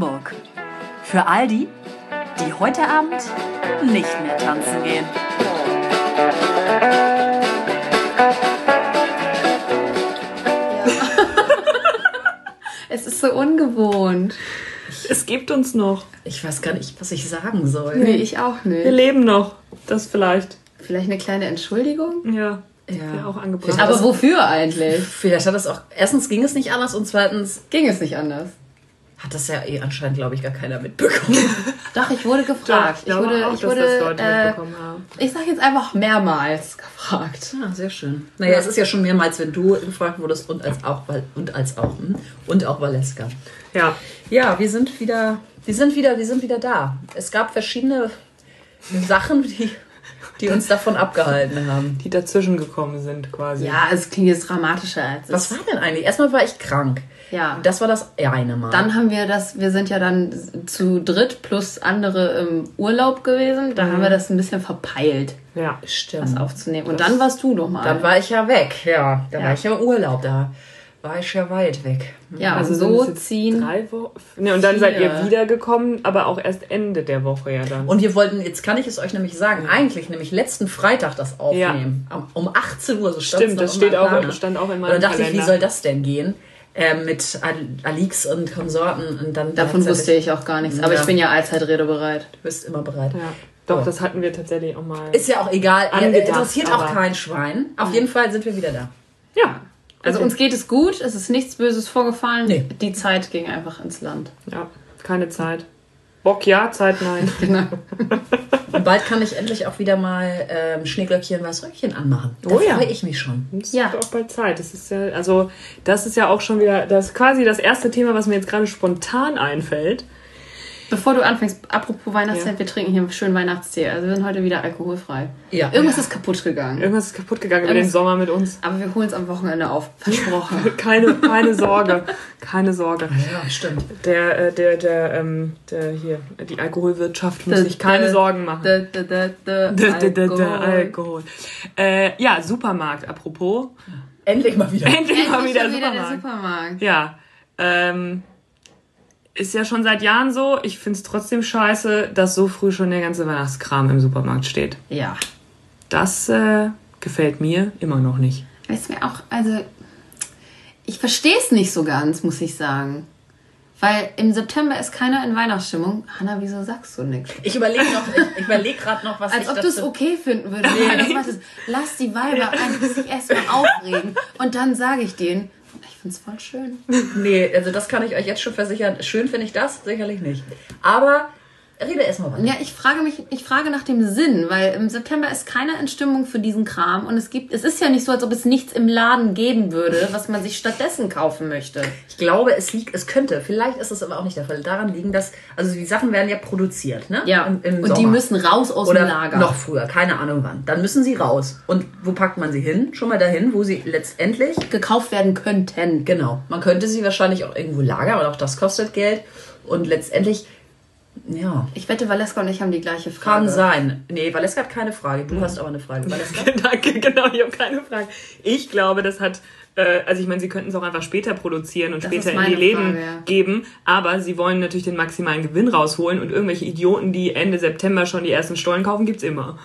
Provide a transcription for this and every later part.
Hamburg. Für all die, die heute Abend nicht mehr tanzen gehen. Es ist so ungewohnt. Es gibt uns noch. Ich weiß gar nicht, was ich sagen soll. Nee, ich auch Wir nicht. leben noch. Das vielleicht. Vielleicht eine kleine Entschuldigung? Ja. Ja. Auch angebracht. Aber wofür eigentlich? Vielleicht hat das auch. Erstens ging es nicht anders und zweitens Ging es nicht anders? Hat das ja eh anscheinend, glaube ich, gar keiner mitbekommen. Doch, ich wurde gefragt. ich glaube wurde, auch, ich dass wurde, das Leute äh, mitbekommen haben. ich sag jetzt einfach mehrmals gefragt. Ja, sehr schön. Naja, es ist ja schon mehrmals, wenn du gefragt wurdest und als auch, und als auch, hm? und auch Valeska. Ja. Ja, wir sind wieder, wir sind wieder, wir sind wieder da. Es gab verschiedene Sachen, die, die uns davon abgehalten haben. Die dazwischen gekommen sind quasi. Ja, es klingt jetzt dramatischer als es Was war denn eigentlich? Erstmal war ich krank. Ja. Das war das eine Mal. Dann haben wir das, wir sind ja dann zu dritt plus andere im Urlaub gewesen. Da haben wir das ein bisschen verpeilt, Ja. stimmt. das aufzunehmen. Und dann warst du noch mal. Dann war ich ja weg, ja. Da Ja. war ich ja im Urlaub, da war ich ja weit weg. ja, Also also so ziehen. Drei Wochen. Ne, und dann seid ihr wiedergekommen, aber auch erst Ende der Woche ja dann. Und wir wollten, jetzt kann ich es euch nämlich sagen, eigentlich nämlich letzten Freitag das aufnehmen. Am- Um 18 Uhr, so stand Stimmt, das steht auch, stand auch in Und meinem dann dachte ich, wie soll das denn gehen? Ähm, mit Al- Alix und Konsorten und dann Davon wusste ich auch gar nichts. Aber Ja. ich bin ja allzeit redebereit. Du bist immer bereit. Ja. Doch, Oh. das hatten wir tatsächlich auch mal. Ist ja auch egal, Angedacht, interessiert auch aber- kein Schwein. Auf jeden Fall sind wir wieder da. ja. Also uns geht es gut, es ist nichts Böses vorgefallen. Nee. Die Zeit ging einfach ins Land. Ja, keine Zeit. Bock ja, Zeit nein. Genau. Und bald kann ich endlich auch wieder mal ähm, Schneeglöckchen was Röckchen anmachen. Da Oh ja. freue ich mich schon. Es Ja. wird auch bald Zeit. Das ist ja, also, das ist ja auch schon wieder, das ist quasi das erste Thema, was mir jetzt gerade spontan einfällt. Bevor du anfängst, apropos Weihnachtszeit, Ja. wir trinken hier schön Weihnachtstee. Also wir sind heute wieder alkoholfrei. Ja. Irgendwas ist kaputt gegangen. Irgendwas ist kaputt gegangen über den Irgendwas- Sommer mit uns. Aber wir holen es am Wochenende auf. Versprochen. Keine, keine Sorge. Keine Sorge. Ja, stimmt. Der, äh, der, der, ähm, der hier, die Alkoholwirtschaft muss sich keine Dä- Sorgen machen. Dä- dä- Alkohol. Alkohol. Äh, ja, Supermarkt, apropos. Endlich mal wieder. Endlich mal Endlich wieder schon wieder der Supermarkt. Supermarkt. Ja, ähm, ist ja schon seit Jahren so. Ich find's trotzdem scheiße, dass so früh schon der ganze Weihnachtskram im Supermarkt steht. Ja. Das äh, gefällt mir immer noch nicht. Weißt du mir auch, also ich verstehe es nicht so ganz, muss ich sagen. Weil im September ist keiner in Weihnachtsstimmung. Hanna, wieso sagst du nichts? Ich überlege noch, ich überlege gerade noch, was Als ich ob du es okay finden würdest. Es. Lass die Weiber einfach sich erstmal aufregen. Und dann sage ich denen, ich find's voll schön. Nee, also das kann ich euch jetzt schon versichern. Schön finde ich das sicherlich nicht. Aber rede erstmal weiter. Ja, ich frage mich, ich frage nach dem Sinn, weil im September ist keiner in Stimmung für diesen Kram und es gibt, es ist ja nicht so, als ob es nichts im Laden geben würde, was man sich stattdessen kaufen möchte. Ich glaube, es liegt, es könnte, vielleicht ist es aber auch nicht der Fall, daran liegen, dass, also die Sachen werden ja produziert, ne? Ja, Im, im und die Sommer. müssen raus aus Oder dem Lager. noch früher, keine Ahnung wann. Dann müssen sie raus. Und wo packt man sie hin? Schon mal dahin, wo sie letztendlich, gekauft werden könnten. genau, man könnte sie wahrscheinlich auch irgendwo lagern, aber auch das kostet Geld. Und letztendlich, ja, Ich wette, Valeska und ich haben die gleiche Frage. kann sein. Nee, Valeska hat keine Frage. Du hast aber eine Frage. Valeska? Danke, genau, ich habe keine Frage. Ich glaube, das hat, äh, also ich meine, sie könnten es auch einfach später produzieren und Das später in die Läden ja. geben, aber sie wollen natürlich den maximalen Gewinn rausholen und irgendwelche Idioten, die Ende September schon die ersten Stollen kaufen, gibt's immer.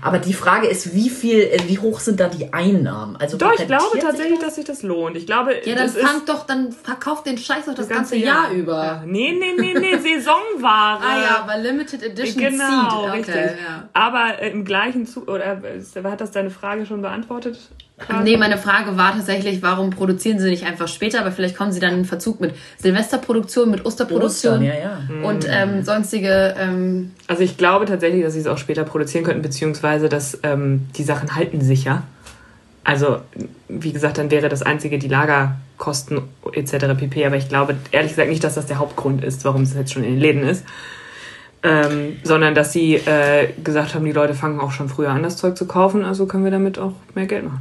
Aber die Frage ist, wie viel, äh, wie hoch sind da die Einnahmen? Also Doch, ich glaube tatsächlich, das? dass sich das lohnt. Ich glaube, Ja, dann das ist fangt doch, dann verkauft den Scheiß doch das, ganze, Jahr, über. Ja. Nee, nee, nee, nee, Saisonware. Ah ja, aber Limited Edition Genau, Seed. Okay, richtig. Ja. Aber äh, im gleichen Zug, oder äh, hat das deine Frage schon beantwortet? Nee, meine Frage war tatsächlich, warum produzieren sie nicht einfach später? Aber vielleicht kommen sie dann in Verzug mit Silvesterproduktion, mit Osterproduktion Ostern, ja, ja. und ähm, sonstige. Ähm, Also ich glaube tatsächlich, dass sie es auch später produzieren könnten, beziehungsweise dass ähm, die Sachen halten sich ja. Also, wie gesagt, dann wäre das einzige die Lagerkosten etc. pp. Aber ich glaube ehrlich gesagt nicht, dass das der Hauptgrund ist, warum es jetzt schon in den Läden ist. Ähm, sondern dass sie äh, gesagt haben, die Leute fangen auch schon früher an, das Zeug zu kaufen, also können wir damit auch mehr Geld machen.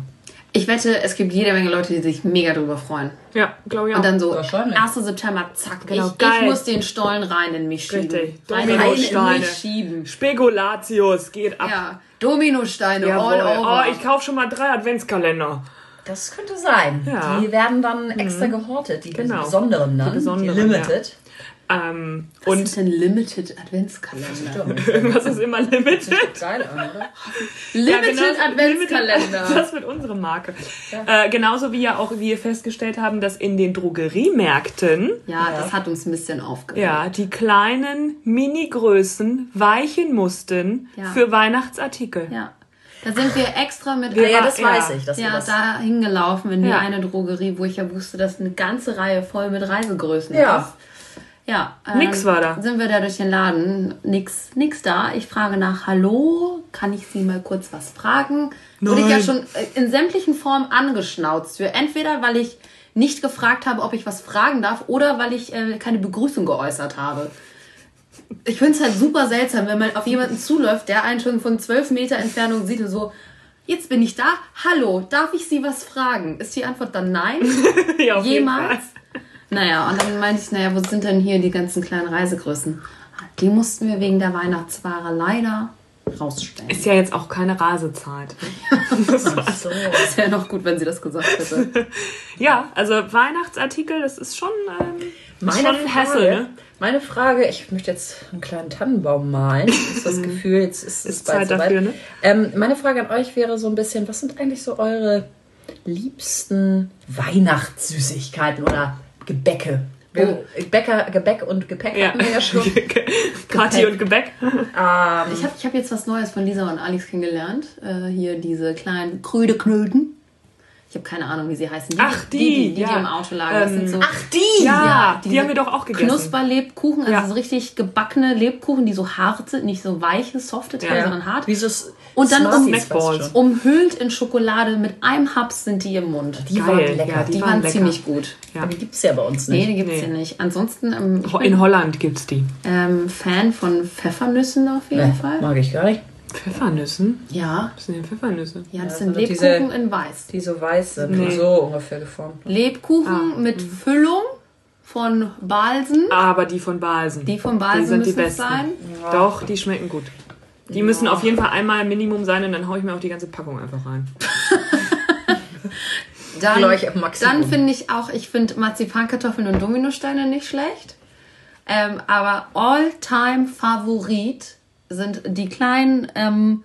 Ich wette, es gibt jede Menge Leute, die sich mega drüber freuen. Ja, glaube ich auch. Und dann so, Wahrscheinlich. 1. September, zack, Genau, ich, geil. ich muss den Stollen rein in mich schieben. Richtig. Rein in Dominosteine. mich schieben. Spekulatius geht ab. Ja, Dominosteine, Jawohl. all over. Oh, ich kaufe schon mal drei Adventskalender. Das könnte sein. Ja. Die werden dann extra gehortet, die Genau. besonderen dann, Die besonderen, die Limited. Ähm, Was und ist denn Limited Adventskalender? irgendwas ist immer limited. Geil an, oder? Limited genau, Adventskalender. Das wird unsere Marke. Äh, genauso wie ja auch wir festgestellt haben, dass in den Drogeriemärkten Ja, das hat uns ein bisschen aufgeregt. ja die kleinen Mini-Größen weichen mussten Ja. für Weihnachtsartikel. Ja. Da sind wir extra mit Ja, ja, das Ja. weiß ich. Dass ja, das, da hingelaufen in die Ja. eine Drogerie, wo ich ja wusste, dass eine ganze Reihe voll mit Reisegrößen Ja. ist. Ja. ähm, Nix war da. Sind wir da durch den Laden. Nix, nix da. Ich frage nach, hallo, kann ich Sie mal kurz was fragen? Wurde ich ja Nein. schon äh, in sämtlichen Formen angeschnauzt für. Entweder, weil ich nicht gefragt habe, ob ich was fragen darf, oder weil ich äh, keine Begrüßung geäußert habe. Ich finde es halt super seltsam, wenn man auf jemanden zuläuft, der einen schon von zwölf Meter Entfernung sieht und so, jetzt bin ich da, hallo, darf ich Sie was fragen? Ist die Antwort dann nein? Ja, Jemals? Naja, und dann meinte ich, naja, wo sind denn hier die ganzen kleinen Reisegrößen? Die mussten wir wegen der Weihnachtsware leider rausstellen. Ist ja jetzt auch keine Rasezeit. so. Das wäre noch gut, wenn sie das gesagt hätte. Ja, also Weihnachtsartikel, das ist schon, ähm, Meine schon ein Frage, Hassel, ne? meine Frage, ich möchte jetzt einen kleinen Tannenbaum malen. Das ist das Gefühl, jetzt ist es Ist bald Zeit dafür, ne? Ähm, meine Frage an euch wäre so ein bisschen, was sind eigentlich so eure liebsten Weihnachtssüßigkeiten oder Gebäcke? Wir, Bäcker, Gebäck und Gepäck Ja. hatten wir ja schon. Party und Gebäck. Ich habe ich hab jetzt was Neues von Lisa und Alex kennengelernt. Äh, hier diese kleinen Krödeknöten. Ich habe keine Ahnung, wie sie heißen. Ach, die, die, die, die, ja. im Auto lagen. Ähm, sind so Ach, die! Ja, die diese haben wir doch auch gegessen. Knusperlebkuchen, also Ja. so richtig gebackene Lebkuchen, die so hart sind, nicht so weiche, softe Teile, Ja. sondern hart. Wie so Und dann um-. Umhüllt in Schokolade, mit einem Haps sind die im Mund. Die Geil, waren lecker. ja, Die, die waren, waren lecker. ziemlich gut. Ja. Die gibt es ja bei uns Nee, nicht. die gibt's Nee. hier nicht. Ansonsten, ähm, In bin Holland gibt's die. ähm, Fan von Pfeffernüssen auf jeden Nee, Fall. mag ich gar nicht. Pfeffernüssen? Ja. Was sind denn Pfeffernüsse? Ja, das Ja, sind also diese- Lebkuchen in weiß. Die so weiß sind Nee. so ungefähr geformt. Lebkuchen Ah, mit Füllung von Balsen. Aber die von Balsen. Die von die Balsen sind die müssen es besten. sein. Doch, die schmecken gut. Die müssen auf jeden Fall einmal Minimum sein und dann hau ich mir auch die ganze Packung einfach rein. Dann, dann finde ich auch, ich finde Marzipankartoffeln und Dominosteine nicht schlecht. Ähm, aber All-Time-Favorit sind die kleinen ähm,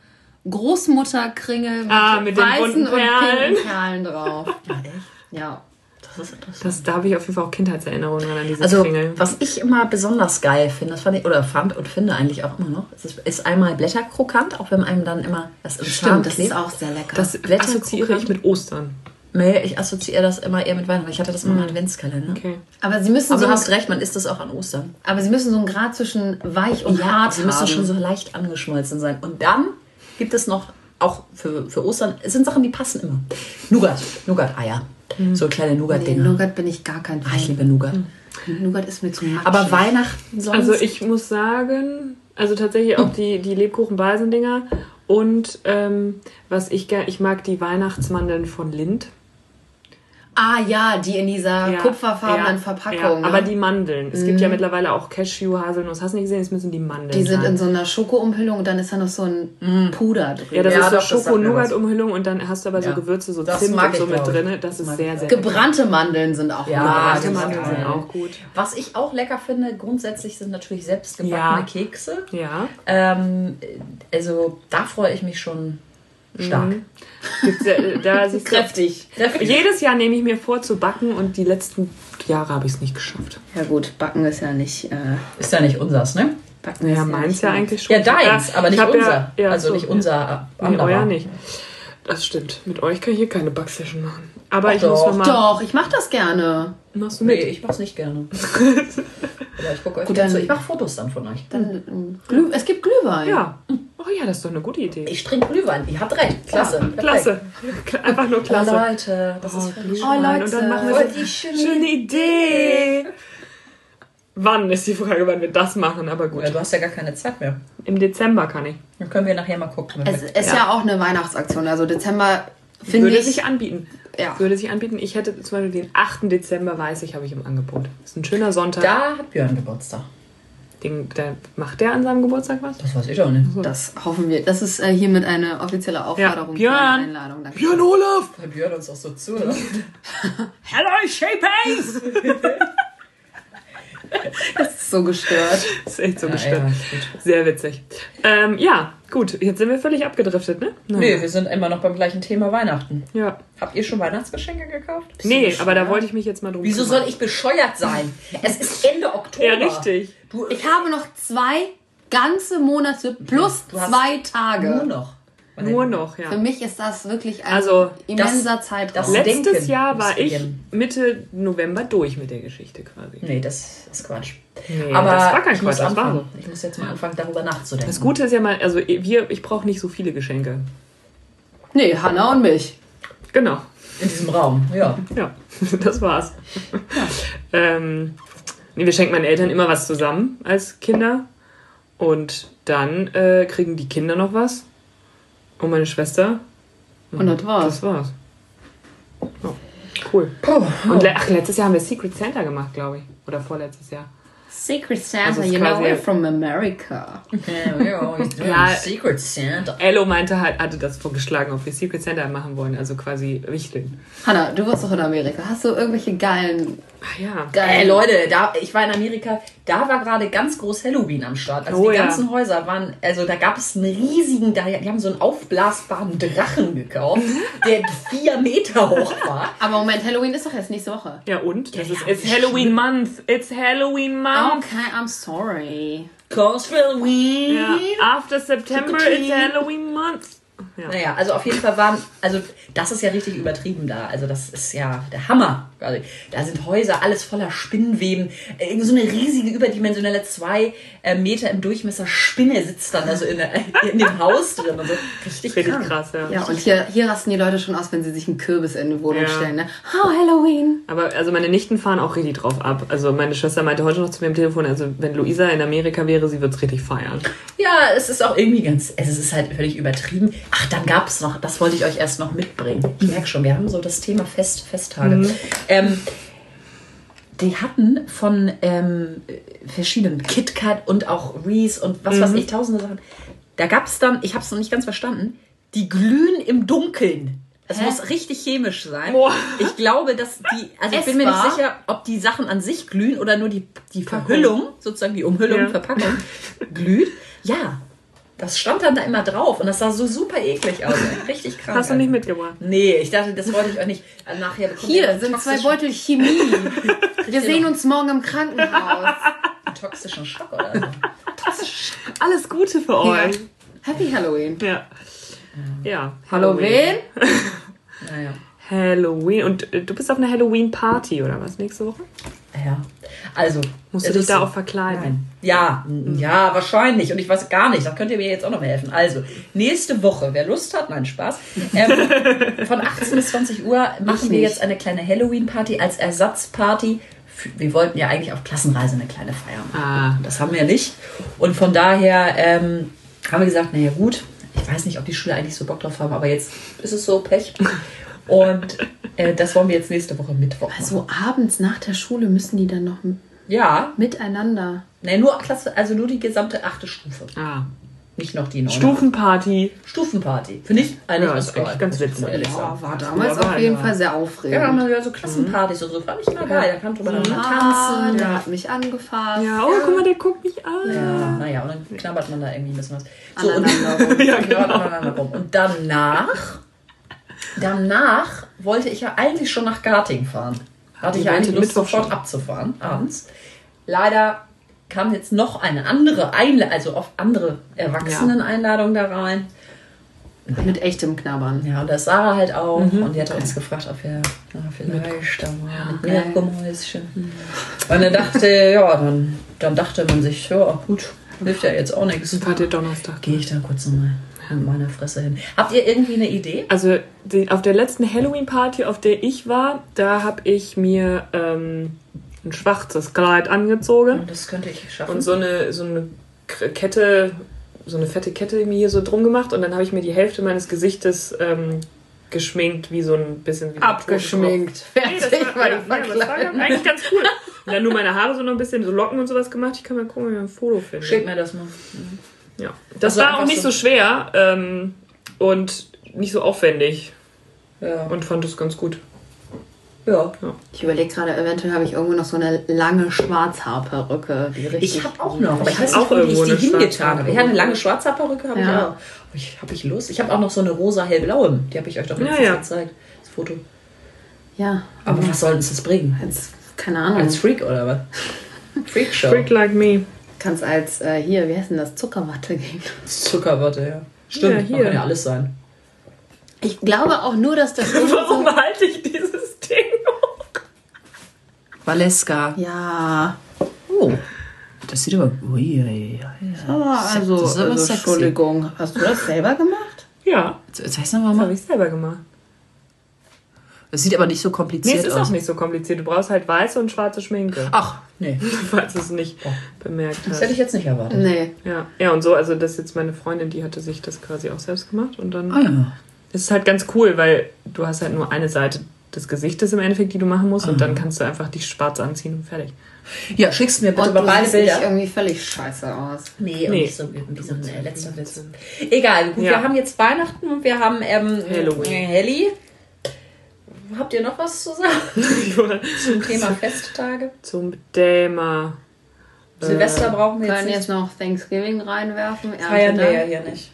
Großmutterkringel mit, Ah, mit den weißen und Perlen. pinken Perlen drauf. Ja, echt? Ja. Das ist interessant. Das, da habe ich auf jeden Fall auch Kindheitserinnerungen an diese Also, Kringel. was ich immer besonders geil finde, das fand ich, oder fand und finde eigentlich auch immer noch, ist, ist einmal Blätterkrokant, auch wenn einem dann immer das im Zahn Stimmt, das klebt. ist auch sehr lecker. Das Blätter- assoziiere ich mit Ostern. Nee, ich assoziiere das immer eher mit Weihnachten. Ich hatte das immer im Adventskalender. Okay. aber sie müssen Aber so, du hast recht, man isst das auch an Ostern. aber sie müssen so einen Grad zwischen weich und hart sie müssen haben. schon so leicht angeschmolzen sein. Und dann gibt es noch, auch für, für Ostern, es sind Sachen, die passen immer. Nougat, Nougat-Eier. So kleine nee, Nougat-Dinger. Nougat bin ich gar kein Ah, ich Fan. liebe Nougat. Nougat ist mir zu matschig. Aber Weihnachten sonst... Also ich muss sagen, also tatsächlich auch die, die Lebkuchen-Balsen-Dinger und ähm, was ich gerne, ich mag die Weihnachtsmandeln von Lind. Ah ja, die in dieser Ja, kupferfarbenen ja, Verpackung. Ja, ne? aber die Mandeln. Es gibt ja mittlerweile auch Cashew, Haselnuss. Hast du nicht gesehen? Es müssen die Mandeln Die sind sein. in so einer Schokoumhüllung und dann ist da noch so ein Puder drin. ja, das Ja, ist so doch, das was. Schoko-Nougat-Umhüllung und dann hast du aber so Ja. Gewürze, so Das Zimt und so mit drin. Das ist mag sehr, sehr Gebrannte Mandeln sind auch Ja, gut. Gebrannte das Mandeln ist sind auch gut. Was ich auch lecker finde, grundsätzlich sind natürlich selbstgebackene Ja. Kekse. Ja. Ähm, also da freue ich mich schon stark. Mhm. Ja, äh, da siehst du- Kräftig. Jedes Jahr nehme ich mir vor zu backen und die letzten Jahre habe ich es nicht geschafft. Ja gut, Backen ist ja nicht... Äh, Ist ja nicht unsers, ne? Backen Ja, ist meins ja meins. eigentlich schon. Ja, deins, aber ich nicht unser. Ja, ja, also so, nicht ja. unser Nee, euer nicht. Das stimmt. Mit euch kann ich hier keine Backsession machen. Aber Ach ich muss doch. noch mal. Doch, ich mach das gerne. Machst du Nee, mit? ich mach's nicht gerne. ja, ich gucke euch Gut, gerne zu. dann- Ich mache Fotos dann von euch. Dann, ähm, Glüh, es gibt Glühwein. Ja. Oh ja, das ist doch eine gute Idee. Ich trinke Glühwein. Ihr habt recht. Klasse. Perfekt. Klasse. Einfach nur Oh, klasse. Leute, das ist völlig Oh, Leute. Und dann machen wir Voll so die schöne schöne Idee. Wann ist die Frage, wann wir das machen, aber gut. Ja, du hast ja gar keine Zeit mehr. Im Dezember kann ich. Dann können wir nachher mal gucken. Es wir- ist ja. auch eine Weihnachtsaktion. Also Dezember finde Würde ich... sich anbieten. Ja. Würde sich anbieten. Ich hätte zum Beispiel den 8. Dezember, weiß ich, habe ich im Angebot. ist ein schöner Sonntag. Da hat Björn Geburtstag. Den, der, macht der an seinem Geburtstag was? Das weiß ich auch nicht. Das hoffen wir. Das ist äh, hiermit eine offizielle Aufforderung Björn. für eine Einladung. Danke. Björn Olaf! Weil Björn uns auch so zu. oder? Hello, Shapeace! Das ist so gestört. Das ist echt so Ja, gestört. ja. Sehr witzig. Ähm, ja, gut. Jetzt sind wir völlig abgedriftet, ne? Nee, wir sind immer noch beim gleichen Thema Weihnachten. Ja. Habt ihr schon Weihnachtsgeschenke gekauft? Bist Nee, aber da wollte ich mich jetzt mal drum Wieso kümmern. soll ich bescheuert sein? Es ist Ende Oktober. Ja, richtig. Du, Ich habe noch zwei ganze Monate plus Du hast zwei Tage. nur noch. Nur noch, ja. Für mich ist das wirklich ein Also, immenser das- Zeitraum. das- Letztes Denken Jahr war ich. Mitte November durch mit der Geschichte quasi. Nee, das ist Quatsch. Nee, aber das war kein ich muss Quatsch, das war. Ich muss jetzt mal anfangen, darüber nachzudenken. Das Gute ist ja mal, also wir, ich brauche nicht so viele Geschenke. nee, Hanna und mich. Genau. In diesem Raum, ja. Ja, das war's. ähm, nee, wir schenken meinen Eltern immer was zusammen als Kinder. Und dann äh, kriegen die Kinder noch was. Und meine Schwester. Und das war's. Das war's. Ja, cool. Puh. Und le ach, letztes Jahr haben wir Secret Santa gemacht, glaube ich. Oder vorletztes Jahr. Secret Santa, Also you know quasi- we're from America. Ja, ja, he's doing Ja. Secret Santa. Ello meinte halt, hatte das vorgeschlagen, ob wir Secret Santa machen wollen. Also quasi wichteln. Hanna, du warst doch in Amerika. Hast du irgendwelche geilen, Ach ja. geilen... Ey, Leute, da, ich war in Amerika, da war gerade ganz groß Halloween am Start. Also Oh, die ja. ganzen Häuser waren, also da gab es einen riesigen, da, die haben so einen aufblasbaren Drachen gekauft, der vier Meter hoch war. Aber Moment, Halloween ist doch jetzt nächste Woche. Ja, und? Das Ja, ist ja, it's Halloween Month. It's Halloween Month. Okay, I'm sorry. Cause Halloween. Ja, after September it's Halloween Month. Ja. Naja, also auf jeden Fall waren, also das ist ja richtig übertrieben da. Also das ist ja der Hammer. quasi. Da sind Häuser, alles voller Spinnweben. Irgend so eine riesige, überdimensionelle zwei äh, Meter im Durchmesser Spinne sitzt dann also in, der, in dem Haus drin. Und so. Richtig, Richtig krass, ja. Ja, und hier, hier rasten die Leute schon aus, wenn sie sich einen Kürbis in eine Wohnung Ja. stellen. Ne? Oh, Halloween. Aber also meine Nichten fahren auch richtig drauf ab. Also meine Schwester meinte heute noch zu mir am Telefon, also wenn Luisa in Amerika wäre, sie wird's richtig feiern. Ja, es ist auch irgendwie ganz, es ist halt völlig übertrieben. Ach, dann gab es noch, das wollte ich euch erst noch mitbringen. Ich merke schon, wir haben so das Thema Fest, Festtage. Ähm, die hatten von ähm, verschiedenen KitKat und auch Reese und was weiß ich, tausende Sachen. Da gab es dann, ich habe es noch nicht ganz verstanden, die glühen im Dunkeln. Es muss richtig chemisch sein. Boah. Ich glaube, dass die, also ich bin mir nicht sicher, ob die Sachen an sich glühen oder nur die, die Verhüllung, sozusagen die Umhüllung, Ja. Verpackung, glüht. Ja, das stand dann da immer drauf und das sah so super eklig aus. Richtig krank. Hast du nicht mitgebracht? Nee, ich dachte, das wollte ich euch nicht. Also nachher Hier sind zwei toxischen- Beutel Chemie. Wir sehen uns morgen im Krankenhaus. toxischen Schock oder so. Alles Gute für Ja. euch. Happy Halloween. Ja. Ja. Halloween? Naja. Halloween. Und äh, du bist auf einer Halloween-Party oder was nächste Woche? Ja. Also. Musst du dich da auch verkleiden? Nein. Ja, n- ja, wahrscheinlich. Und ich weiß gar nicht. Da könnt ihr mir jetzt auch noch mal helfen. Also, nächste Woche, wer Lust hat, nein, Spaß. Ähm, von 18 bis 20 Uhr machen wir nicht. jetzt eine kleine Halloween-Party als Ersatzparty. Für- Wir wollten ja eigentlich auf Klassenreise eine kleine Feier machen. Ah. Das haben wir nicht. Und von daher ähm, haben wir gesagt, naja gut, ich weiß nicht, ob die Schüler eigentlich so Bock drauf haben, aber jetzt ist es so Pech. Und äh, das wollen wir jetzt nächste Woche Mittwoch machen. Also abends nach der Schule müssen die dann noch m- Ja, miteinander. nee, nur Klasse, also nur die gesamte achte Stufe. Ah. Nicht noch die neunte. Stufenparty. Stufenparty. Finde ich eigentlich Ja, ganz ist geil, ganz witzig. Ja, war damals war auf jeden ja. Fall sehr Ja, da haben aufregend. wir ja so Klassenpartys und so. Fand ich immer geil. Da kann drüber Ah, tanzen. der hat mich angefasst. Ja, oh, guck mal, der guckt mich an. Ja, naja, und dann knabbert man da irgendwie ein bisschen was. So, und. Ja, genau. genau. aneinander rum. Und danach, danach wollte ich ja eigentlich schon nach Garting fahren. Hatte ich ja eigentlich Lust, sofort schon. abzufahren, abends. Leider kam jetzt noch eine andere Einladung, also auf andere Erwachsenen-Einladung da rein. Mit echtem Knabbern. Ja, und das Sarah halt auch. Mhm. Und die hatte uns gefragt, ob wir na, vielleicht da mal mit okay. Meerkomäuschen. Und dann dachte, ja, dann, dann dachte man sich, ja, gut, hilft ja jetzt auch nichts. Ihr Donnerstag? Gehe ich da kurz nochmal mit meiner Fresse hin. Habt ihr irgendwie eine Idee? Also die, auf der letzten Halloween-Party, auf der ich war, da habe ich mir ähm, ein schwarzes Kleid angezogen Das könnte ich schaffen. und so eine, so eine Kette, so eine fette Kette mir hier so drum gemacht und dann habe ich mir die Hälfte meines Gesichtes ähm, geschminkt, wie so ein bisschen wie Abgeschminkt. Nee, das Fertig war, war ja, die ja, das war eigentlich ganz cool. Und dann nur meine Haare so noch ein bisschen, so Locken und sowas gemacht. Ich kann mal gucken, ob ich ein Foto finde. Schick mir das mal. Ja. Das Also war auch nicht so- so schwer ähm, und nicht so aufwendig Ja. und fand es ganz gut. Ja. Ich überlege gerade, eventuell habe ich irgendwo noch so eine lange Schwarzhaarperücke. Ich habe auch noch, aber ich weiß auch nicht, wo ich irgendwo die eine hingetan habe. Ich habe eine lange Schwarzhaarperücke, habe Ja. ich auch. Habe ich, hab ich Lust? Ich habe auch noch so eine rosa hellblaue, die habe ich euch doch letztens ja. gezeigt. Das Foto. Ja, Aber was soll uns das bringen? als, keine Ahnung. Als Freak oder was? Freakshow. Freak like me. Kannst als, äh, hier, wie heißt denn das? Zuckerwatte gehen. Zuckerwatte, ja. Stimmt, Ja, kann ja alles sein. Ich glaube auch nur, dass das irgendwie so. Warum halte ich dieses Ding hoch? Valeska. Ja, Oh, das sieht aber... Ui, ui, ui. aber also, Das ist aber also. Entschuldigung. Hast du das selber gemacht? Ja, Jetzt heißt nochmal das habe mal. ich selber gemacht. Das sieht aber nicht so Nee, kompliziert es ist aus. auch nicht so kompliziert. Du brauchst halt weiße und schwarze Schminke. Ach, nee. Falls du es nicht bemerkt Das hast. hätte ich jetzt nicht erwartet. Nee. Ja, ja, und so, also das ist jetzt meine Freundin, die hatte sich das quasi auch selbst gemacht und dann. Ah ja. Das ist halt ganz cool, weil du hast halt nur eine Seite des Gesichtes im Endeffekt, die du machen musst und dann kannst du einfach dich schwarz anziehen und fertig. Ja, schickst mir bitte Und mal du beide siehst nicht Bilder. irgendwie völlig scheiße aus. Nee, Nee. nee. nicht so wie, wie so ein äh, letzter Witz. Egal, gut, Ja. wir haben jetzt Weihnachten und wir haben ähm, Halloween. Helly. Habt ihr noch was zu sagen zum Thema Festtage? Zum Thema. Silvester brauchen wir Wir jetzt können jetzt noch Thanksgiving reinwerfen. Feiern wir ja hier nicht.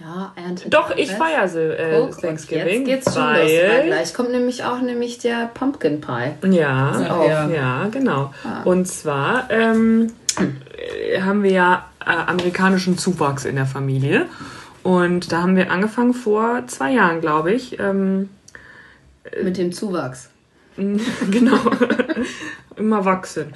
Ja, Ernte. Doch, ich feiere äh, Guck, Thanksgiving. Jetzt geht's schon los. weil weil, Gleich kommt nämlich auch nämlich der Pumpkin Pie. Ja, ja. ja, genau. Und zwar ähm, äh, haben wir ja äh, amerikanischen Zuwachs in der Familie. Und da haben wir angefangen vor zwei Jahren, glaube ich. Ähm, Mit dem Zuwachs. genau. Immer wachsen.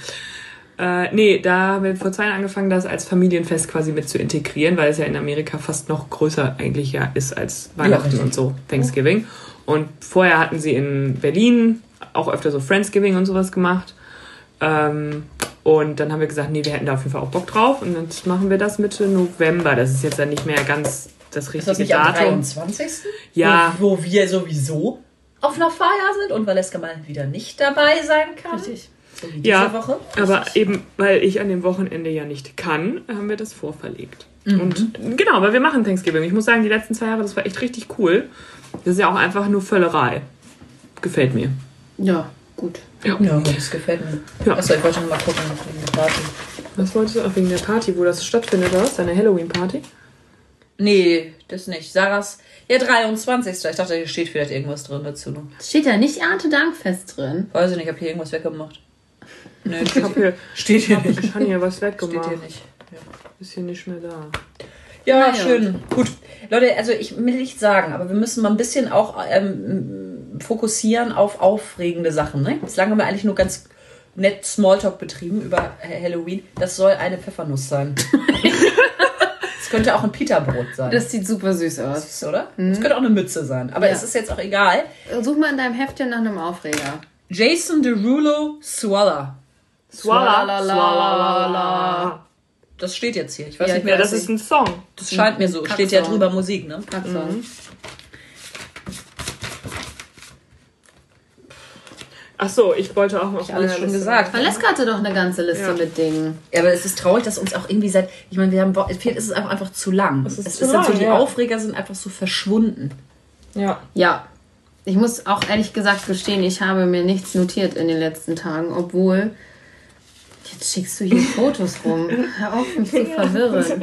Äh, nee, da haben wir vor zwei Jahren angefangen, das als Familienfest quasi mit zu integrieren, weil es ja in Amerika fast noch größer eigentlich ja ist als Weihnachten richtig. und so, Thanksgiving. Und vorher hatten sie in Berlin auch öfter so Friendsgiving und sowas gemacht. Ähm, und dann haben wir gesagt, nee, wir hätten da auf jeden Fall auch Bock drauf. Und jetzt machen wir das Mitte November. Das ist jetzt dann nicht mehr ganz das Ist richtige das nicht am Datum. 23.? Ja. Wo, wo wir sowieso auf einer Feier sind und Valeska mal wieder nicht dabei sein kann. Richtig. So wie diese Ja, Woche. aber eben, weil ich an dem Wochenende ja nicht kann, haben wir das vorverlegt. Mhm. Und genau, weil wir machen Thanksgiving. Ich muss sagen, die letzten zwei Jahre, das war echt richtig cool. Das ist ja auch einfach nur Völlerei. Gefällt mir. Ja, gut. Ja, das gefällt mir. Ja. Achso, ich wollte noch mal gucken wegen der Party. Was wolltest du auch wegen der Party, wo das stattfindet, was? Deine Halloween-Party? Nee, das nicht. Sarahs, ja, 23. Ich dachte, hier steht vielleicht irgendwas drin dazu noch. Steht da nicht Erntedankfest drin? Weiß ich nicht, ich habe hier irgendwas weggemacht. Nee, Ich hab hier, steht hier ich kann hier was Steht weggemacht. hier nicht. Ja. Ist hier nicht mehr da. Ja, Naja. schön. Gut. Leute, also ich will nicht sagen, aber wir müssen mal ein bisschen auch ähm, fokussieren auf aufregende Sachen. Ne? Bislang haben wir eigentlich nur ganz nett Smalltalk betrieben über Halloween. Das soll eine Pfeffernuss sein. Es könnte auch ein Pita-Brot sein. Das sieht super süß aus. oder? Es könnte auch eine Mütze sein. Aber Ja. es ist jetzt auch egal. Such mal in deinem Heftchen nach einem Aufreger. Jason Derulo Swalla. Swalla, Swalla. Das steht jetzt hier. Ich weiß Ja, nicht ich mehr. Ja, das ist ein Song. das scheint mir so. Steht ja drüber Musik, ne? Kacksong. Ach so, ich wollte auch noch alles schon gesagt. Valeska hatte doch eine ganze Liste Ja. mit Dingen. Ja, aber es ist traurig, dass uns auch irgendwie seit, ich meine, wir haben, vielleicht ist es einfach, einfach zu lang. Es ist es zu ist so, lang, die ja. Aufreger sind einfach so verschwunden. Ja. Ja. Ich muss auch ehrlich gesagt gestehen, ich habe mir nichts notiert in den letzten Tagen, obwohl. Jetzt schickst du hier Fotos rum. Hör auf, mich zu verwirren.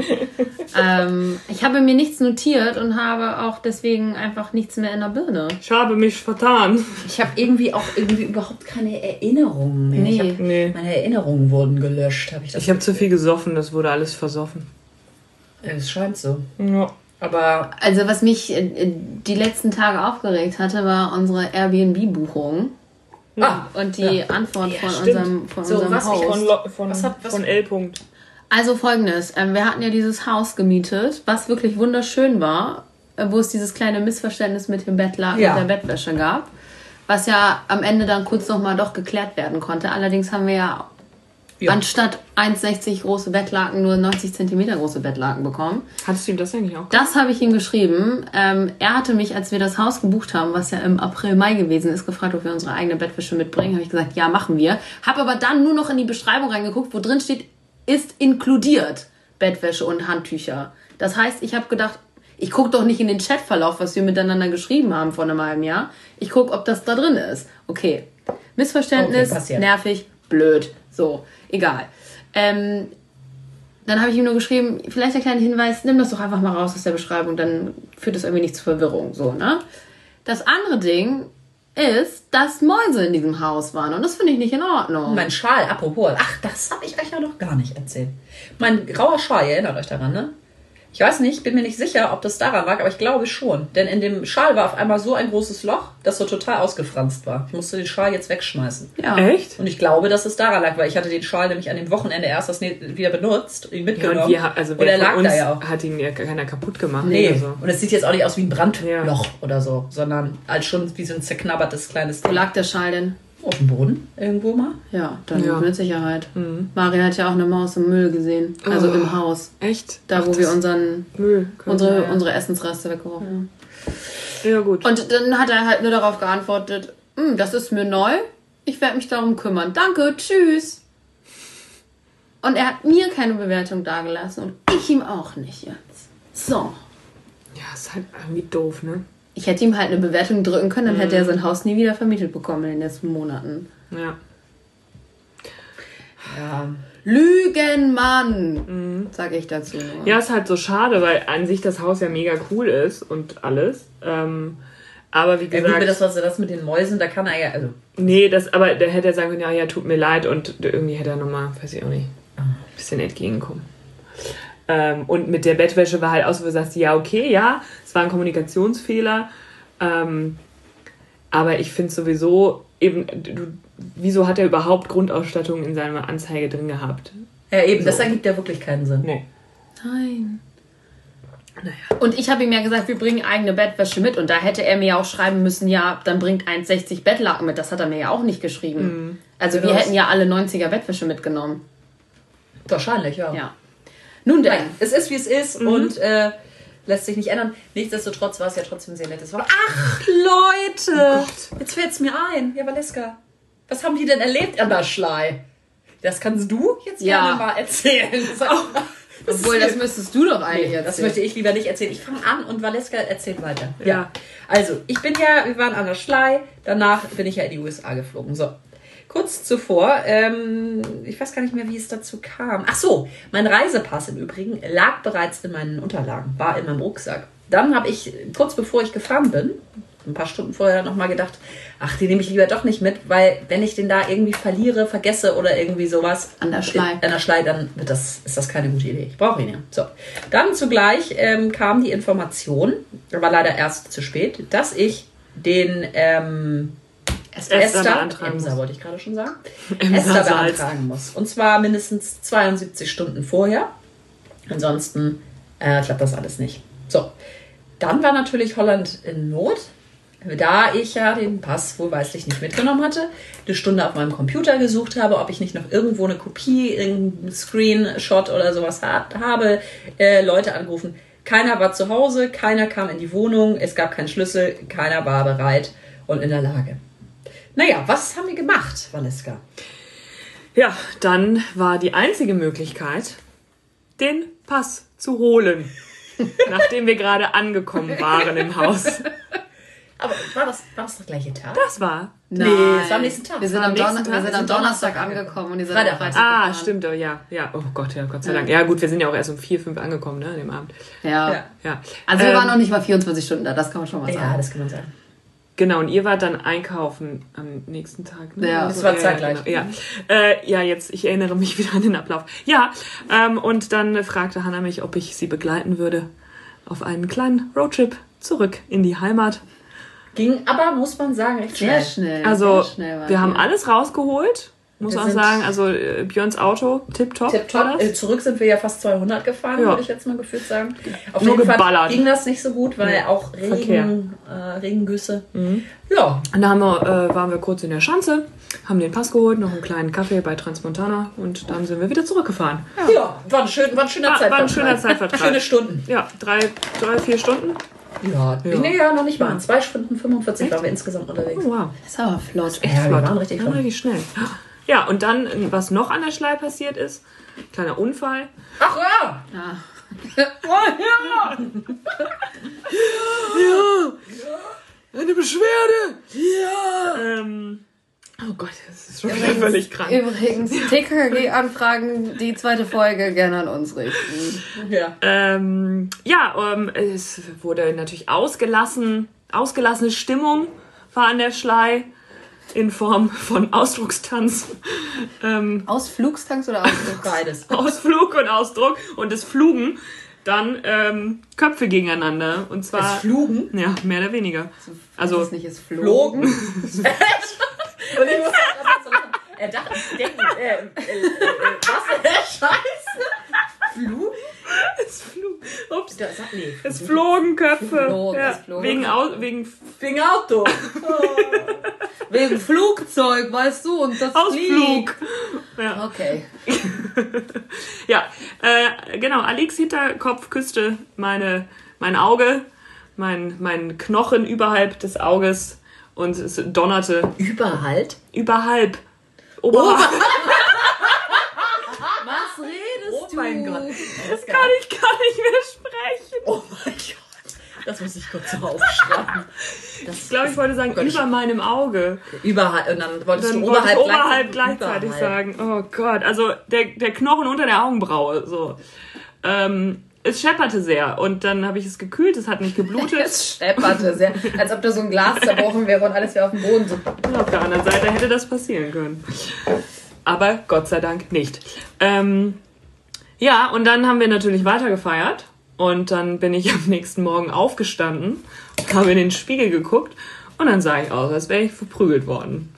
Ähm, ich habe mir nichts notiert und habe auch deswegen einfach nichts mehr in der Birne. Ich habe mich vertan. Ich habe irgendwie auch irgendwie überhaupt keine Erinnerungen mehr. Ich Nee. hab, Nee. meine Erinnerungen wurden gelöscht, habe ich das. Ich habe zu viel gesoffen, das wurde alles versoffen. Es scheint so. Ja. Aber Also, was mich äh, die letzten Tage aufgeregt hatte, war unsere Airbnb-Buchung. Ah, Und die Ja. Antwort Ja, von stimmt. unserem, von So, unserem was Host. Von, Lo- von, Was hat- was- von L. -Punkt. Also folgendes, ähm, wir hatten ja dieses Haus gemietet, was wirklich wunderschön war, äh, wo es dieses kleine Missverständnis mit dem Bettlaken Ja. und der Bettwäsche gab, was ja am Ende dann kurz nochmal doch geklärt werden konnte. Allerdings haben wir ja, Ja. anstatt 1,60 große Bettlaken nur 90 Zentimeter große Bettlaken bekommen. Hattest du ihm das eigentlich auch? Das habe ich ihm geschrieben. Ähm, er hatte mich, als wir das Haus gebucht haben, was ja im April, Mai gewesen ist, gefragt, ob wir unsere eigene Bettwäsche mitbringen. Habe ich gesagt, ja, machen wir. Habe aber dann nur noch in die Beschreibung reingeguckt, wo drin steht, ist inkludiert Bettwäsche und Handtücher. Das heißt, ich habe gedacht, Ich gucke doch nicht in den Chatverlauf, was wir miteinander geschrieben haben vor einem halben Jahr. Ich gucke, ob das da drin ist. Okay. Missverständnis, Okay, nervig, blöd. So, egal. Ähm, dann habe ich ihm nur geschrieben, vielleicht der kleine Hinweis, nimm das doch einfach mal raus aus der Beschreibung, dann führt das irgendwie nicht zu Verwirrung. So, ne? Das andere Ding ist, dass Mäuse in diesem Haus waren und das finde ich nicht in Ordnung. Mein Schal, apropos. Ach, das habe ich euch ja noch gar nicht erzählt. Mein grauer Schal, ihr erinnert euch daran, ne? Ich weiß nicht, bin mir nicht sicher, ob das daran lag, aber ich glaube schon. Denn in dem Schal war auf einmal so ein großes Loch, das so total ausgefranst war. Ich musste den Schal jetzt wegschmeißen. ja. Echt? Und ich glaube, dass es daran lag, weil ich hatte den Schal nämlich an dem Wochenende erst das wieder benutzt, ihn Ja, mitgenommen. und wir, also und er lag da ja auch. hat ihn ja keiner kaputt gemacht. Nee, oder so. und es sieht jetzt auch nicht aus wie ein Brandloch Ja. oder so, sondern als schon wie so ein zerknabbertes kleines Wo Ding. lag der Schal denn? Auf dem Boden irgendwo mal. Ja, dann Ja. mit Sicherheit. Maria hat ja auch eine Maus im Müll gesehen. Also Oh. im Haus. Echt? Da, wo Ach, wir das unseren, Müll. unsere, wir ja. unsere Essensreste weggeworfen haben. Ja, gut. Und dann hat er halt nur darauf geantwortet, "Hm, das ist mir neu. Ich werde mich darum kümmern. Danke, tschüss. Und er hat mir keine Bewertung dagelassen und ich ihm auch nicht jetzt. So. ja, ist halt irgendwie doof, ne? Ich hätte ihm halt eine Bewertung drücken können, dann hätte er sein Haus nie wieder vermietet bekommen in den nächsten Monaten. Ja. Ja. Lügenmann, sage ich dazu nur. Ja, ist halt so schade, weil an sich das Haus ja mega cool ist und alles. Ähm, aber wie Ja, gut, gesagt, das, was das mit den Mäusen, da kann er ja, also nee, das, aber da hätte er sagen können, ja, ja, tut mir leid und irgendwie hätte er nochmal, weiß ich auch nicht, Ah. ein bisschen entgegenkommen. Ähm, und mit der Bettwäsche war halt auch so, wo du sagst, ja, okay, ja, es war ein Kommunikationsfehler. Ähm, aber ich finde sowieso eben, du, wieso hat er überhaupt Grundausstattung in seiner Anzeige drin gehabt? Ja, eben, das ergibt ja wirklich keinen Sinn. Nee. Nein. Und ich habe ihm ja gesagt, wir bringen eigene Bettwäsche mit. Und da hätte er mir ja auch schreiben müssen, ja, dann bringt 1,60 Bettlaken mit. Das hat er mir ja auch nicht geschrieben. Also wir Genau. hätten ja alle 90er Bettwäsche mitgenommen. Wahrscheinlich, ja. Ja. Nun denn. Nein, es ist, wie es ist und äh, lässt sich nicht ändern. Nichtsdestotrotz war es ja trotzdem sehr nettes Wochenende. Ach, Leute! jetzt fällt es mir ein. Ja, Valeska, was haben die denn erlebt an der Schlei? Das kannst du jetzt Ja. gerne mal erzählen. Sag mal. Das Obwohl, das müsstest du doch eigentlich Nee, das erzählen. möchte ich lieber nicht erzählen. Ich fange an und Valeska erzählt weiter. Ja. Also, ich bin ja, wir waren an der Schlei, danach bin ich ja in die USA geflogen. So. Kurz zuvor, ähm, ich weiß gar nicht mehr, wie es dazu kam. Ach so, mein Reisepass im Übrigen lag bereits in meinen Unterlagen, war in meinem Rucksack. Dann habe ich, kurz bevor ich gefahren bin, ein paar Stunden vorher nochmal gedacht, ach, den nehme ich lieber doch nicht mit, weil wenn ich den da irgendwie verliere, vergesse oder irgendwie sowas An der Schlei. an der Schlei, dann wird das, ist das keine gute Idee. Ich brauche ihn ja. So. Dann zugleich ähm, kam die Information, aber leider erst zu spät, dass ich den ähm, Esther Esther, beantragen Emser muss. wollte ich gerade schon sagen, Emser Esther beantragen muss. Und zwar mindestens 72 Stunden vorher. Ansonsten äh, klappt das alles nicht. So, dann war natürlich Holland in Not. Da ich ja den Pass wohlweislich nicht mitgenommen hatte, eine Stunde auf meinem Computer gesucht habe, ob ich nicht noch irgendwo eine Kopie, irgendeinen Screenshot oder sowas habe, äh, Leute angerufen. Keiner war zu Hause, keiner kam in die Wohnung, es gab keinen Schlüssel, keiner war bereit und in der Lage. Naja, was haben wir gemacht, Valeska? Ja, dann war die einzige Möglichkeit, den Pass zu holen. nachdem wir gerade angekommen waren im Haus. Aber war das, war das der gleiche Tag? Das war. Nein. es war am nächsten Tag. Wir sind am, Donner Tag. wir sind am Donnerstag angekommen und die sind Freitag. am Freitag Ah, gefahren. stimmt, oh, ja. Ja, oh Gott, ja, Gott sei Dank. Ja, gut, wir sind ja auch erst um vier, fünf angekommen, ne, an dem Abend. Ja. Ja. Ja. Also wir Ähm, waren noch nicht mal 24 Stunden da, das kann man schon mal Ja, sagen. das kann man sagen. Genau, und ihr wart dann einkaufen am nächsten Tag. Ne? Ja. Das war ja, zeitgleich. Genau, ja, äh, ja, jetzt, ich erinnere mich wieder an den Ablauf. Ja, ähm, und dann fragte Hannah mich, ob ich sie begleiten würde auf einen kleinen Roadtrip zurück in die Heimat. Ging aber, muss man sagen, recht Sehr schnell. schnell. Also, sehr schnell wir haben alles rausgeholt, muss Wir man sind- sagen. Also, äh, Björns Auto, tipptopp. war Tipptopp. Äh, Zurück sind wir ja fast 200 gefahren, Ja. würde ich jetzt mal gefühlt sagen. Auf Nur jeden Fall geballert. ging das nicht so gut, weil Nee. auch. Regen, äh, Regengüsse. Ja, Und da haben wir, äh, waren wir kurz in der Schanze, haben den Pass geholt, noch einen kleinen Kaffee bei Transmontana und dann sind wir wieder zurückgefahren. ja, war ein, schön, war ein schöner War- war Zeitvertreib. ein schöner Zeitvertreib. Schöne Stunden. Ja, drei, drei vier Stunden. Ja, Ja. Nee, ja, noch nicht mal. Zwei Stunden 45 waren wir insgesamt unterwegs. Oh, wow. Das ist aber flott. Ja, wir Flott. waren richtig Ja, flott. richtig schnell. Ja, und dann, was noch an der Schlei passiert ist, kleiner Unfall. Ach ja! Ja. Eine Beschwerde! Ja! Ähm, oh Gott, das ist schon wieder völlig krank. Übrigens, TKG-Anfragen, die zweite Folge gerne an uns richten. Ja. Ähm, ja, ähm, es wurde natürlich ausgelassen, ausgelassene Stimmung war an der Schlei in Form von Ausdruckstanz, ähm, Ausflugstanks oder Ausflug? Beides. Ausflug und Ausdruck und es flogen dann ähm, Köpfe gegeneinander und zwar Flugen. ja mehr oder weniger. Also, Also ist nicht, es flogen. Flogen. Und ich muss. Er dachte, ich denke, äh, äh, äh, was? Scheiße. Flug? es flog, ups, Da sagt nee. es flogen Köpfe Flogen, ja, es flogen. wegen Au wegen Wegen Auto. Wegen Flugzeug, weißt du, und das Ausflug. fliegt. Ja. Okay. Ja, äh, genau. Alex Hinterkopf küsste meine, mein Auge, mein, mein Knochen überhalb des Auges und es donnerte Überhalt? überhalb. Oberhalb. Oh du? Mein Gott. Das Kann ich gar nicht mehr sprechen. Oh mein Gott. Das muss ich kurz so aufschreiben. Das Ich glaube, ich wollte sagen, Gott, ich- über meinem Auge. Überhalt. Und dann wolltest Dann du wollte ich oberhalb, oberhalb gleichzeitig Überhalb. sagen. Oh Gott, also der, der Knochen unter der Augenbraue. So. Ähm, es schepperte sehr und dann habe ich es gekühlt, es hat nicht geblutet. Es schepperte sehr, als ob da so ein Glas zerbrochen wäre und alles wäre auf dem Boden. So. Und auf der anderen Seite hätte das passieren können. Aber Gott sei Dank nicht. Ähm, ja, und dann haben wir natürlich weiter gefeiert. Und dann bin ich am nächsten Morgen aufgestanden, habe in den Spiegel geguckt und dann sah ich aus, als wäre ich verprügelt worden.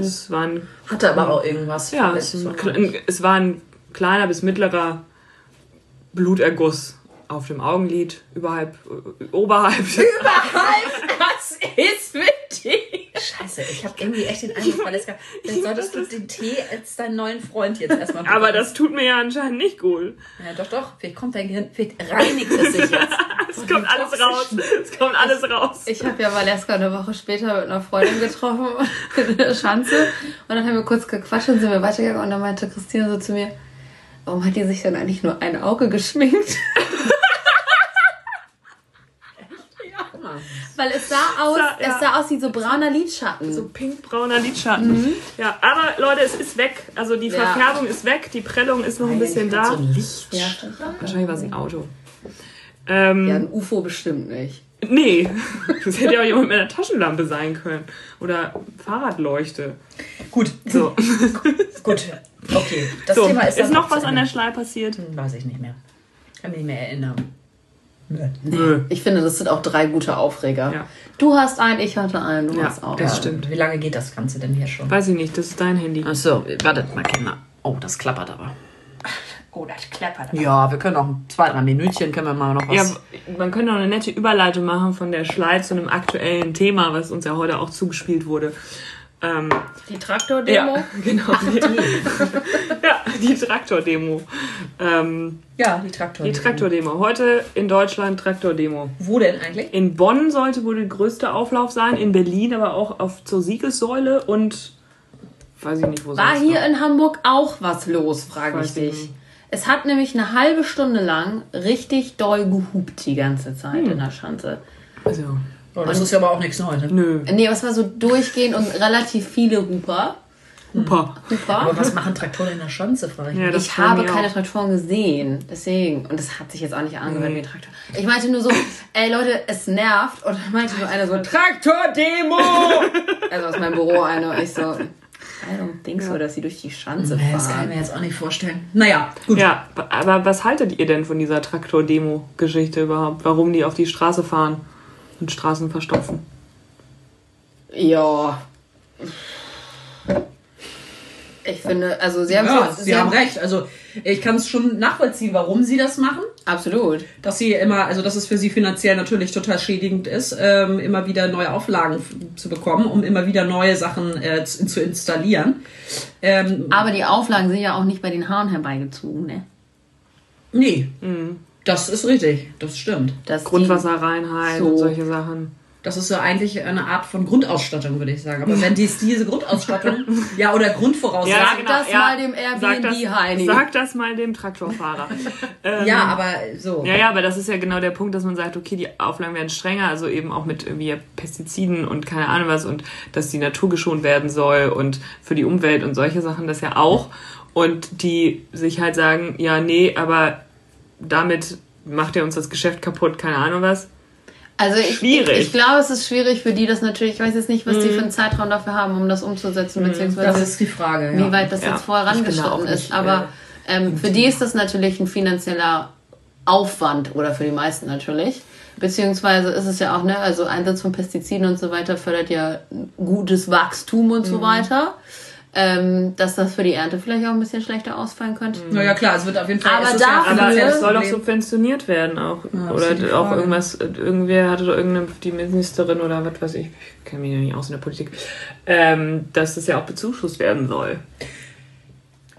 Es war ein, Hatte aber auch irgendwas. ja, es, ein, es war ein kleiner bis mittlerer Bluterguss auf dem Augenlid, überhalb, äh, oberhalb. Überhalb? Was ist mit dir? Scheiße, ich habe irgendwie echt den Eindruck, Valeska, vielleicht solltest du den Tee als deinen neuen Freund jetzt erstmal Aber das tut mir ja anscheinend nicht gut. Ja, doch, doch. Vielleicht kommt dein Gehirn, vielleicht reinigt es sich jetzt. Es kommt alles raus. Es kommt alles raus. Ich habe ja Valeska eine Woche später mit einer Freundin getroffen in der Schanze. Und dann haben wir kurz gequatscht und sind wir weitergegangen. Und dann meinte Christine so zu mir, warum hat die sich denn eigentlich nur ein Auge geschminkt? Weil es sah aus, Sah- ja. es sah aus wie so brauner Lidschatten. So pinkbrauner Lidschatten. Ja, aber Leute, es ist weg. Also die Ja. Verfärbung ist weg, die Prellung ist noch ein bisschen So da. ein Licht. ja. Wahrscheinlich war es ein Auto. Ähm, ja, ein UFO bestimmt nicht. Nee, das hätte ja auch jemand mit einer Taschenlampe sein können. Oder Fahrradleuchte. Gut, So, gut. Okay, das so. Thema ist, ist, noch was an der. Schlei passiert? Hm, Weiß ich nicht mehr. Kann mich nicht mehr erinnern. Nö. Ich finde, das sind auch drei gute Aufreger. Ja. Du hast einen, ich hatte einen, du Ja, hast auch das einen. stimmt. Wie lange geht das Ganze denn hier schon? Weiß ich nicht, das ist dein Handy. Achso, wartet mal, Kinder. Oh, das klappert aber. Oh, das klappert. Ja, wir können auch zwei, drei Minütchen, können wir mal noch was... Ja, man könnte auch eine nette Überleitung machen von der Schlei zu einem aktuellen Thema, was uns ja heute auch zugespielt wurde. Ähm, Die Traktordemo? ja, genau. Die, ja, die Traktordemo. Ähm, ja, die Traktor. die Traktordemo. Heute in Deutschland Traktordemo. Wo denn eigentlich? In Bonn sollte wohl der größte Auflauf sein, in Berlin aber auch auf zur Siegessäule und weiß ich nicht, wo War hier in Hamburg auch was los, frage ich dich. nicht. Es hat nämlich eine halbe Stunde lang richtig doll gehupt die ganze Zeit Hm. in der Schanze. Also, Oh, das ist ja aber auch nichts Neues. Ne? nö. Nee, es war so durchgehend und relativ viele Huper. Super. Huper. Aber was machen Traktoren in der Schanze, frage ich Ja, Ich habe keine auch. Traktoren gesehen, deswegen. Und das hat sich jetzt auch nicht angehört Nee. wie ein Traktor. Ich meinte nur so, ey Leute, es nervt. Und dann meinte nur einer so, Traktordemo! also aus meinem Büro einer. Und ich so, I don't think so, dass sie durch die Schanze Nee, das kann ich fahren. mir jetzt auch nicht vorstellen. Naja, gut. Ja, aber was haltet ihr denn von dieser Traktor-Demo-Geschichte überhaupt? Warum die auf die Straße fahren und Straßen verstopfen? Ja. Ich finde, also sie haben Ja, es- Sie haben recht. Also ich kann es schon nachvollziehen, warum Sie das machen. Absolut. Dass Sie immer, also dass es für Sie finanziell natürlich total schädigend ist, ähm, immer wieder neue Auflagen zu bekommen, um immer wieder neue Sachen äh, zu, zu installieren. Ähm, Aber die Auflagen sind ja auch nicht bei den Haaren herbeigezogen, ne? nee, das ist richtig, das stimmt. Dass Grundwasserreinheit So. und solche Sachen. Das ist so eigentlich eine Art von Grundausstattung, würde ich sagen. Aber wenn dies diese Grundausstattung, ja, oder Grundvoraussetzung, Ja, Sag genau, das ja. mal dem Sag Airbnb-Heini. Sag das mal dem Traktorfahrer. ähm, ja, aber so. Ja, ja, aber das ist ja genau der Punkt, dass man sagt, okay, die Auflagen werden strenger, also eben auch mit irgendwie Pestiziden und keine Ahnung was und dass die Natur geschont werden soll und für die Umwelt und solche Sachen das ja auch. Und die sich halt sagen, ja, nee, aber damit macht ihr uns das Geschäft kaputt, keine Ahnung was. Also ich, Schwierig. ich, ich glaube, es ist schwierig für die das natürlich, ich weiß jetzt nicht, was die für einen Zeitraum dafür haben, um das umzusetzen, beziehungsweise Das ist die Frage. wie Ja. weit das Ja. jetzt vorangeschritten auch ist. Aber ähm, für die ist das natürlich ein finanzieller Aufwand oder für die meisten natürlich. Beziehungsweise ist es ja auch, ne, also Einsatz von Pestiziden und so weiter fördert ja gutes Wachstum und Mhm. so weiter. Ähm, dass das für die Ernte vielleicht auch ein bisschen schlechter ausfallen könnte. Naja, klar, es wird auf jeden Fall. Aber ja dafür- Aber es soll doch subventioniert werden auch. die oder auch Frage. irgendwas, irgendwer hatte doch irgendeine, die Ministerin oder was weiß ich, ich kenne mich ja nicht aus in der Politik, ähm, dass das ja auch bezuschusst werden soll.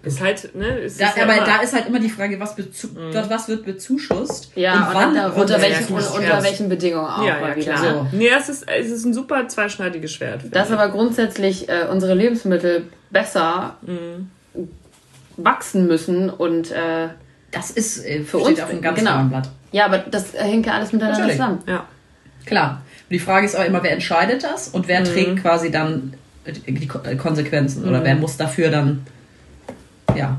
Ist halt, ne? Ist Da, ja aber immer- da ist halt immer die Frage, was, bezu was wird bezuschusst Ja, und und wann unter, wird unter, welchen, bezuschusst? unter welchen Bedingungen auch ja, ja, klar. Ne? Nee, es ist, es ist ein super zweischneidiges Schwert. Dass aber grundsätzlich äh, unsere Lebensmittel besser wachsen müssen und äh, Das ist äh, Für steht uns, auf einem ganz genau. Blatt. ja, aber das äh, hängt ja alles miteinander Natürlich. zusammen. Ja. Klar. Und die Frage ist auch immer, wer entscheidet das und Mhm. wer trägt quasi dann die äh, Konsequenzen oder wer muss dafür dann, ja,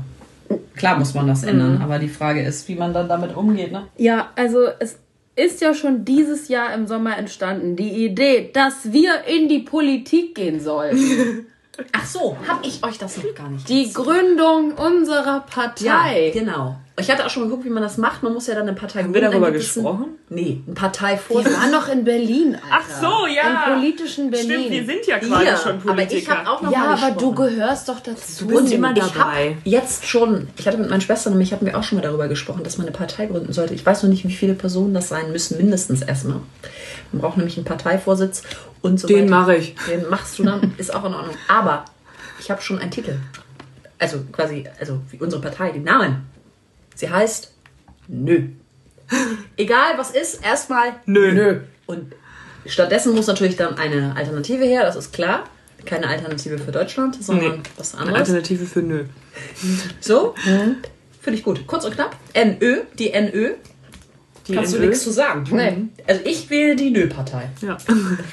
klar muss man das Mhm. ändern, aber die Frage ist, wie man dann damit umgeht, ne? Ja, also es ist ja schon dieses Jahr im Sommer entstanden, die Idee, dass wir in die Politik gehen sollen. Ach so, habe ich euch das noch gar nicht Die Gründung unserer Partei. genau. Ich hatte auch schon mal geguckt, wie man das macht. Man muss ja dann eine Partei Haben wir darüber es ein- gesprochen? Nee, ein Die Parteivorsitz. war noch in Berlin, Alter. Ach so, ja. Im politischen Berlin. Stimmt, wir sind ja quasi Ja, schon aber ich Politiker. habe auch noch ja, mal aber du gesprochen. gehörst doch dazu. Du bist immer ich dabei. jetzt schon, ich hatte mit meinen Schwestern und mich hatten wir auch schon mal darüber gesprochen, dass man eine Partei gründen sollte. Ich weiß noch nicht, wie viele Personen das sein müssen, mindestens erstmal. Man braucht nämlich einen Parteivorsitz und so Den weiter. mache ich. Den machst du dann, ist auch in Ordnung. Aber ich habe schon einen Titel. Also quasi, also wie unsere Partei, den Namen. Sie heißt Nö. Egal was ist, erstmal Nö. Und stattdessen muss natürlich dann eine Alternative her, das ist klar. Keine Alternative für Deutschland, sondern Nee. was Eine anderes. Alternative für nö. So, finde ich gut. Kurz und knapp. NÖ, die NÖ. Die Kannst du NÖ? nichts zu sagen. Nee. Also ich wähle die Nö-Partei. Ja.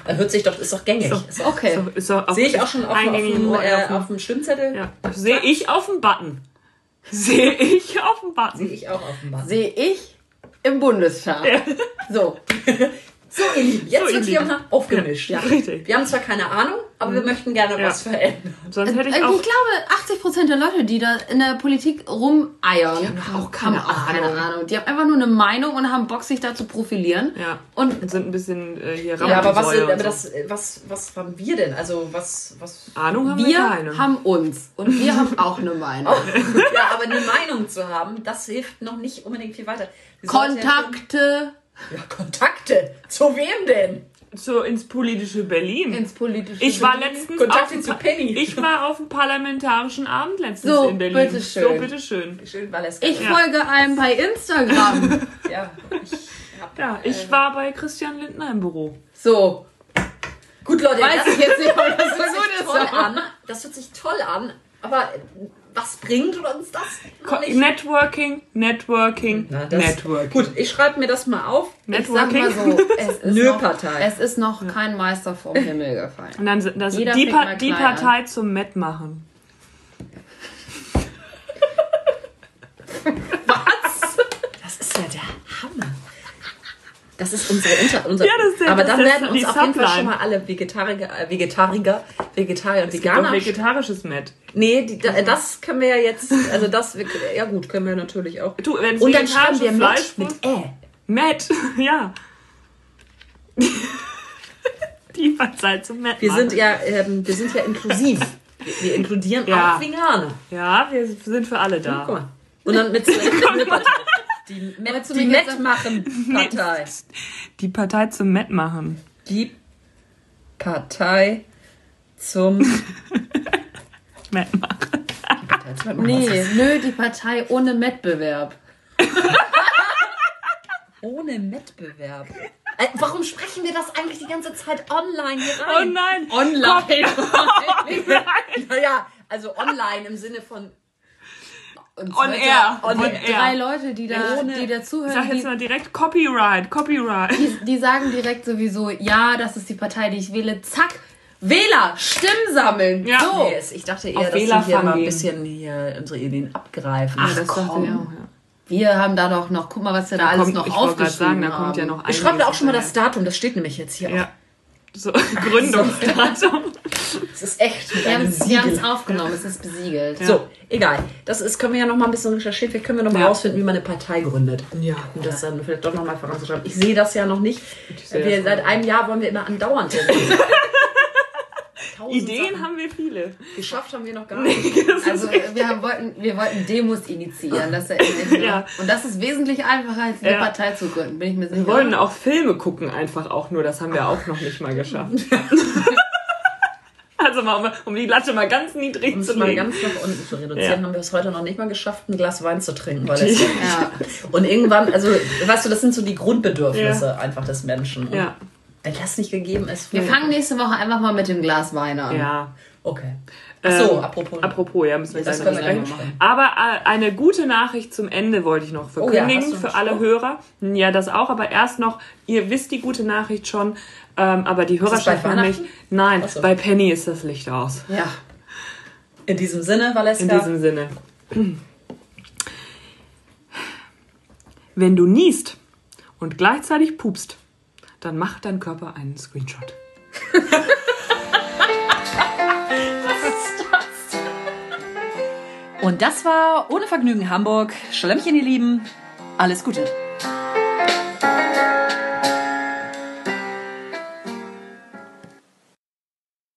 Hört sich doch, ist doch gängig. So. Ist doch- Okay. So, Sehe ich auch schon auf, auf, dem, äh, auf dem- auf dem Stimmzettel. Ja, sehe ich auf dem Button. Sehe ich Button. Sehe ich auch Band. Sehe ich im Bundestag. So. So, ihr Lieben, jetzt So, ihr wird hier mal aufgemischt. Ja, richtig. Wir haben zwar keine Ahnung, aber wir möchten gerne Ja. was verändern. Sonst hätte ich ich auch. glaube, 80 Prozent der Leute, die da in der Politik rumeiern, die haben auch keine keine Ahnung. Ahnung. Die haben einfach nur eine Meinung und haben Bock, sich da zu profilieren. Ja. Und Und sind ein bisschen äh, hier Ja, aber, was, aber so. das, was, was haben wir denn? Also, was, was Ahnung haben wir, wir keine. haben uns. Und wir haben auch eine Meinung. ja, aber eine Meinung zu haben, das hilft noch nicht unbedingt viel weiter. Sollten Kontakte Ja, Kontakte. Zu wem denn? so ins politische Berlin. ins politische ich war Berlin. letztens Kontakte zu Penny. Ich war auf dem parlamentarischen Abend letztens So, in Berlin. bitteschön. So, bitteschön. Schön, Valeska. Ich Ja. folge einem bei Instagram. ja, ich hab, Ja, ich war bei Christian Lindner im Büro. So. Gut, Leute, Weiß das ich jetzt nicht, ob das so hört gut sich ist. toll an. Das hört sich toll an. Aber äh, was bringt uns das? Nicht? Networking, Networking, Na, das- Networking. Gut, ich schreibe mir das mal auf. Ich sag Networking. mal so, es ist, Nö, noch, Partei. es ist noch kein Meister vom Himmel gefallen. Und dann sind das Jeder die, pa die Partei zum Met machen. Das ist ja der Hammer. Das ist unsere Unter unser Ja, das ist Aber das dann werden uns auf jeden Fall schon mal alle Vegetarier, äh, Vegetarier, Vegetarier und Es gibt Veganer. auch vegetarisches Met. nee, die, da, das können wir ja jetzt, also das, ja gut, können wir natürlich auch. Du, wenn Und dann schreiben wir vegetarisches mit, Fleisch mit Ä. Met, ja. die Partei zum Met Wir sind ja, ähm, wir sind ja inklusiv. Wir, wir inkludieren Ja. auch Veganer. Ja, wir sind für alle da. Guck mal. Und dann mit Partei. Die Met, die mich jetzt- Met machen Partei. Die Partei zum Met machen. Die Partei zum Met machen. Partei zum Nee, nö, die Partei ohne Wettbewerb. ohne Wettbewerb. Äh, warum sprechen wir das eigentlich die ganze Zeit online hier Oh rein? nein! Online. naja, also online im Sinne von und On air. On, On air. Drei Leute, die da, Ohne- die da Ich sag zuhören, jetzt die, mal direkt Copyright, Copyright. die, die sagen direkt sowieso, ja, das ist die Partei, die ich wähle. Zack, Wähler, Stimmen sammeln. Ja. So. Yes, ich dachte eher, Auf dass wir hier mal ein bisschen hier unsere Ideen abgreifen. das ich auch, ja. Wir haben da doch noch, guck mal, was wir da, alles kommt- noch ich wollte gerade aufgeschrieben sagen, da haben. kommt ja noch Ich schreibe da auch schon mal das. Datum, das steht nämlich jetzt hier. Ja. So, Gründungsdatum. Das ist echt mit Wir haben einem es wir Siegel. haben's aufgenommen, es ist besiegelt. So, egal. Das ist, können wir ja noch mal ein bisschen recherchieren. Vielleicht können wir noch mal Ja. rausfinden, wie man eine Partei gründet. Ja. Und das dann vielleicht doch noch mal voranzuschreiben. Ich sehe das ja noch nicht. Wir, seit einem Jahr wollen wir immer andauernd. Ideen Sachen. haben wir viele. Geschafft haben wir noch gar nicht. Also wir, haben, wollten, wir wollten Demos initiieren. Das. Ja. Und das ist wesentlich einfacher, als eine Ja. Partei zu gründen, bin ich mir sicher. Wir wollten auch Filme gucken, einfach auch nur. Das haben wir auch noch nicht mal geschafft. also mal, um, um die Latte mal ganz niedrig Um es zu mal legen. ganz nach unten zu reduzieren, Ja. haben wir es heute noch nicht mal geschafft, ein Glas Wein zu trinken. Weil es Ja. und irgendwann, also, weißt du, das sind so die Grundbedürfnisse einfach des Menschen. Und Ja. Wenn das nicht gegeben ist, Wir fangen nächste Woche einfach mal mit dem Glas Wein an. Ja. Okay. Achso, Ähm, apropos. Apropos, ja, müssen wir Das gleich machen. Aber äh, eine gute Nachricht zum Ende wollte ich noch Oh ja, verkündigen hast du für alle Spruch? Hörer. Ja, das auch, aber erst noch, ihr wisst die gute Nachricht schon, ähm, aber die das Hörerschaft noch nicht. Nein, so. bei Penny ist das Licht aus. Ja. In diesem Sinne, Valeska. In diesem Sinne. Wenn du niest und gleichzeitig pupst, dann macht dein Körper einen Screenshot. Und das war Ohne Vergnügen Hamburg. Schlemmchen, ihr Lieben. Alles Gute.